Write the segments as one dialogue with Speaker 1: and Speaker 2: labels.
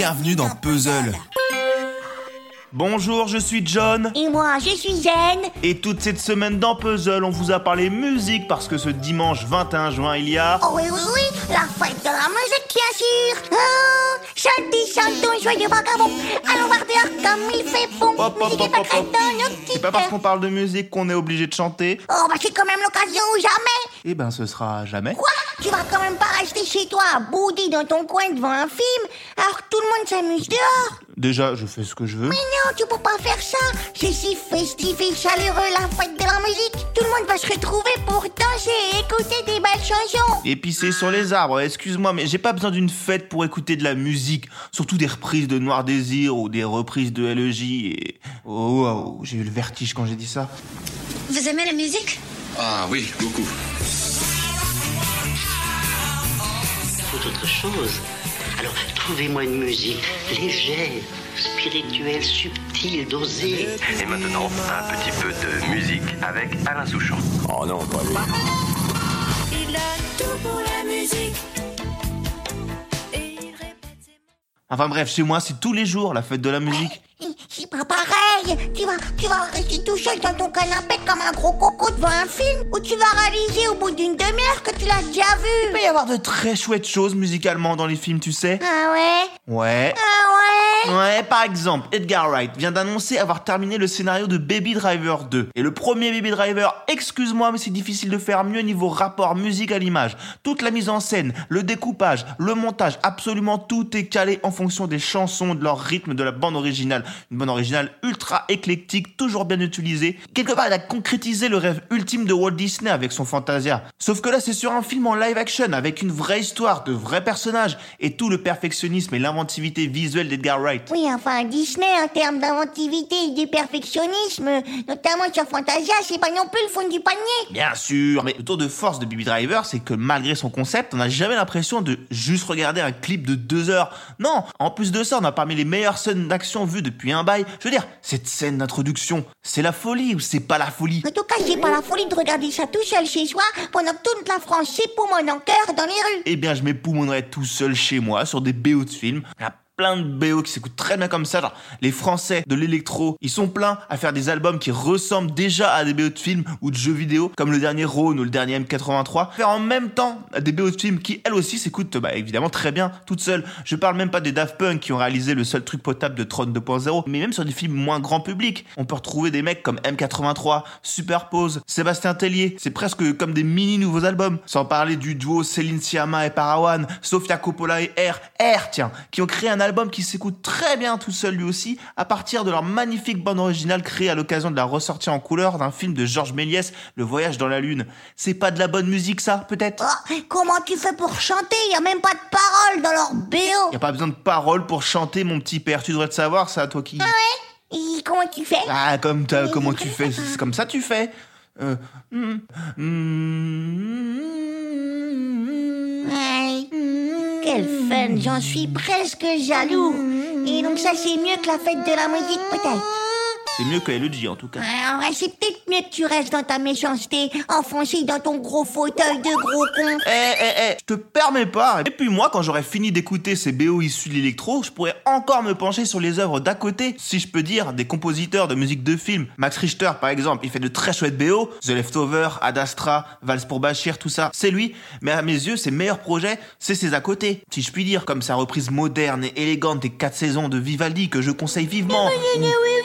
Speaker 1: Bienvenue dans Puzzle. Bonjour, je suis John.
Speaker 2: Et moi, je suis Jen.
Speaker 1: Et toute cette semaine dans Puzzle, on vous a parlé musique parce que ce dimanche 21 juin, il y a...
Speaker 2: Oh oui, oui, oui, la fête de la musique, bien sûr. Oh, chantez, chantons, joyeux vagabond. Allons voir dehors comme il fait bon.
Speaker 1: Hop, hop,
Speaker 2: Musique
Speaker 1: hop, hop, hop. C'est pas parce qu'on parle de musique qu'on est obligé de chanter.
Speaker 2: Oh, bah c'est quand même l'occasion ou jamais.
Speaker 1: Eh ben, ce sera jamais.
Speaker 2: Quoi? Tu vas quand même pas rester chez toi à bouder dans ton coin devant un film alors que tout le monde s'amuse dehors
Speaker 1: Déjà, je fais ce que je veux.
Speaker 2: Mais non, tu peux pas faire ça C'est si festif et chaleureux la fête de la musique Tout le monde va se retrouver pour danser et écouter des belles chansons
Speaker 1: Et pisser sur les arbres, excuse-moi, mais j'ai pas besoin d'une fête pour écouter de la musique. Surtout des reprises de Noir Désir ou des reprises de LEJ et... Oh, wow, j'ai eu le vertige quand j'ai dit ça.
Speaker 3: Vous aimez la musique?
Speaker 4: Ah oui, beaucoup.
Speaker 5: toute autre chose. Alors, trouvez-moi une musique légère, spirituelle, subtile, dosée.
Speaker 6: Et maintenant, un petit peu de musique avec Alain Souchon.
Speaker 4: Oh non, pas lui.
Speaker 3: Il a tout pour la musique. Et il répète ses
Speaker 1: Enfin bref, chez moi, c'est tous les jours la fête de la musique.
Speaker 2: C'est pas pareil Tu vas, tu vas rester tout seul dans ton canapé comme un gros coco devant un film Ou tu vas réaliser au bout d'une demi-heure que tu l'as déjà
Speaker 1: Il
Speaker 2: vu
Speaker 1: peut y avoir de très chouettes choses musicalement dans les films, tu sais.
Speaker 2: Ah ouais?
Speaker 1: Ouais.
Speaker 2: Ah ouais
Speaker 1: par exemple, Edgar Wright vient d'annoncer avoir terminé le scénario de Baby Driver 2. Et le premier Baby Driver, excuse-moi, mais c'est difficile de faire mieux niveau rapport musique à l'image. Toute la mise en scène, le découpage, le montage, absolument tout est calé en fonction des chansons, de leur rythme, de la bande originale. Une bande originale ultra éclectique, toujours bien utilisée. Quelque part, il a concrétisé le rêve ultime de Walt Disney avec son Fantasia. Sauf que là, c'est sur un film en live action, avec une vraie histoire, de vrais personnages, et tout le perfectionnisme et l'inventivité visuelle d'Edgar Wright.
Speaker 2: Oui, enfin, Disney, en termes d'inventivité et de perfectionnisme, notamment sur Fantasia, c'est pas non plus le fond du panier.
Speaker 1: Bien sûr, mais le tour de force de Baby Driver, c'est que malgré son concept, on n'a jamais l'impression de juste regarder un clip de deux heures. Non, en plus de ça, on a parmi les meilleures scènes d'action vues depuis un bail. Je veux dire, cette scène d'introduction, c'est la folie ou c'est pas la folie?
Speaker 2: En tout cas, c'est pas la folie de regarder ça tout seul chez soi pendant que toute la France s'époumonne en cœur dans les rues.
Speaker 1: Eh bien, je m'époumonerais tout seul chez moi sur des BO de films. Plein de BO qui s'écoutent très bien comme ça. Genre, les Français de l'électro, ils sont pleins à faire des albums qui ressemblent déjà à des BO de films ou de jeux vidéo, comme le dernier Rhône ou le dernier M83. Faire en même temps des BO de films qui, elles aussi, s'écoutent bah, évidemment très bien toutes seules. Je parle même pas des Daft Punk qui ont réalisé le seul truc potable de Tron 2.0, mais même sur des films moins grand public. On peut retrouver des mecs comme M83, Superpose, Sébastien Tellier. C'est presque comme des mini nouveaux albums. Sans parler du duo Céline Sciamma et Parawan, Sofia Coppola et R. R, tiens, qui ont créé un album qui s'écoute très bien tout seul lui aussi, à partir de leur magnifique bande originale créée à l'occasion de la ressortie en couleur d'un film de Georges Méliès, Le Voyage dans la Lune. C'est pas de la bonne musique ça, peut-être?
Speaker 2: Oh, comment tu fais pour chanter? Y a même pas de paroles dans leur BO.
Speaker 1: Y a pas besoin de paroles pour chanter, mon petit père. Tu devrais te savoir, ça, toi qui.
Speaker 2: Et comment tu fais?
Speaker 1: Ah, comme comment tu fais C'est comme ça tu fais. Euh, mm, mm,
Speaker 2: Quel fun, j'en suis presque jaloux. Et donc ça c'est mieux que la fête de la musique peut-être.
Speaker 1: C'est mieux que LG en tout cas.
Speaker 2: Ouais, c'est peut-être mieux que tu restes dans ta méchanceté, enfoncé dans ton gros fauteuil de gros con.
Speaker 1: Eh, eh, eh, je te permets pas. Et puis moi, quand j'aurai fini d'écouter ces BO issus de l'électro, je pourrais encore me pencher sur les œuvres d'à côté, si je peux dire, des compositeurs de musique de film. Max Richter, par exemple, il fait de très chouettes BO. The Leftover, Ad Astra, Vals pour Bachir, tout ça, c'est lui. Mais à mes yeux, ses meilleurs projets, c'est ses à côté, si je puis dire, comme sa reprise moderne et élégante des 4 saisons de Vivaldi que je conseille vivement.
Speaker 2: Oui, oui, Vivaldi, un beau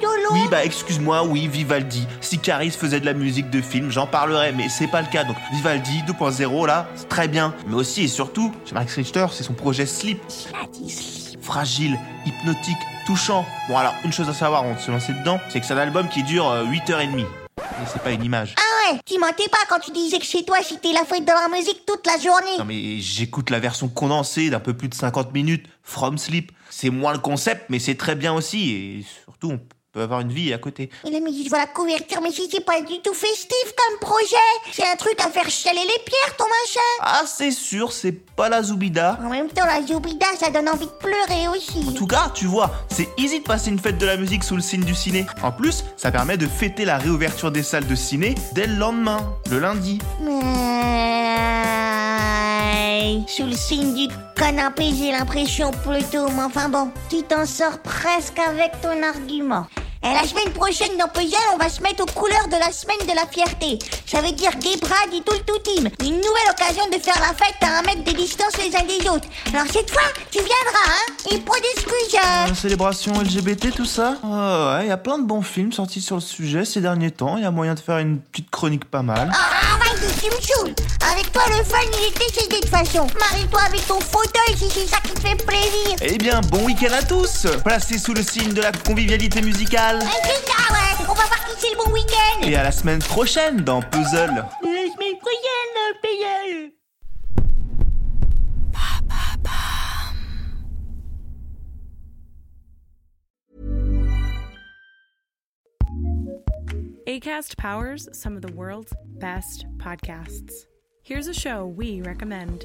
Speaker 2: violon.
Speaker 1: Oui, bah excuse-moi, oui, Vivaldi. Si Caris faisait de la musique de film, j'en parlerais, mais c'est pas le cas. Donc Vivaldi 2.0 là, c'est très bien. Mais aussi et surtout, chez Max Richter, c'est son projet Sleep. Fragile, hypnotique, touchant. Bon alors, une chose à savoir, on se lancer dedans, c'est que c'est un album qui dure euh, 8h30. Et c'est pas une image.
Speaker 2: Ah ouais, tu mentais pas quand tu disais que chez toi c'était la fête de la musique toute la journée.
Speaker 1: Non mais j'écoute la version condensée d'un peu plus de 50 minutes, From Sleep. C'est moins le concept, mais c'est très bien aussi. Et surtout, on peut avoir une vie à côté.
Speaker 2: Et la musique, je vois la couverture, mais si c'est pas du tout festif comme projet. C'est un truc à faire chialer les pierres, ton machin.
Speaker 1: Ah, c'est sûr, c'est pas la Zoubida.
Speaker 2: En même temps, la Zoubida, ça donne envie de pleurer aussi.
Speaker 1: En tout cas, tu vois, c'est easy de passer une fête de la musique sous le signe du ciné. En plus, ça permet de fêter la réouverture des salles de ciné dès le lendemain, le lundi.
Speaker 2: Mais... Sous le signe du canapé, j'ai l'impression plutôt, mais enfin bon, tu t'en sors presque avec ton argument. Et la semaine prochaine dans Puzzle, on va se mettre aux couleurs de la semaine de la fierté. Ça veut dire des bras, dit tout le tout team. Une nouvelle occasion de faire la fête à un mètre de distance les uns des autres. Alors cette fois, tu viendras, hein Et pas d'excuses. euh.
Speaker 1: La célébration LGBT, tout ça? Ah Ouais, il y a plein de bons films sortis sur le sujet ces derniers temps. Il y a moyen de faire une petite chronique pas mal.
Speaker 2: Ah, me saoules. Avec toi, le fun, il est décidé de toute façon. Marie-toi avec ton fauteuil si c'est ça qui te fait plaisir.
Speaker 1: Eh bien, bon week-end à tous Placez sous le signe de la convivialité musicale.
Speaker 2: Ah, c'est ça, ouais. On va voir qui c'est le bon week-end.
Speaker 1: Et à la semaine prochaine dans Puzzle.
Speaker 2: La semaine prochaine, puzzle.
Speaker 7: ACAST powers some of the world's best podcasts. Here's a show we recommend.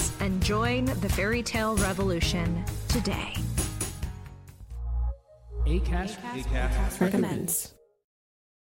Speaker 8: and join the fairy tale revolution today.
Speaker 9: ACAST,
Speaker 7: recommends.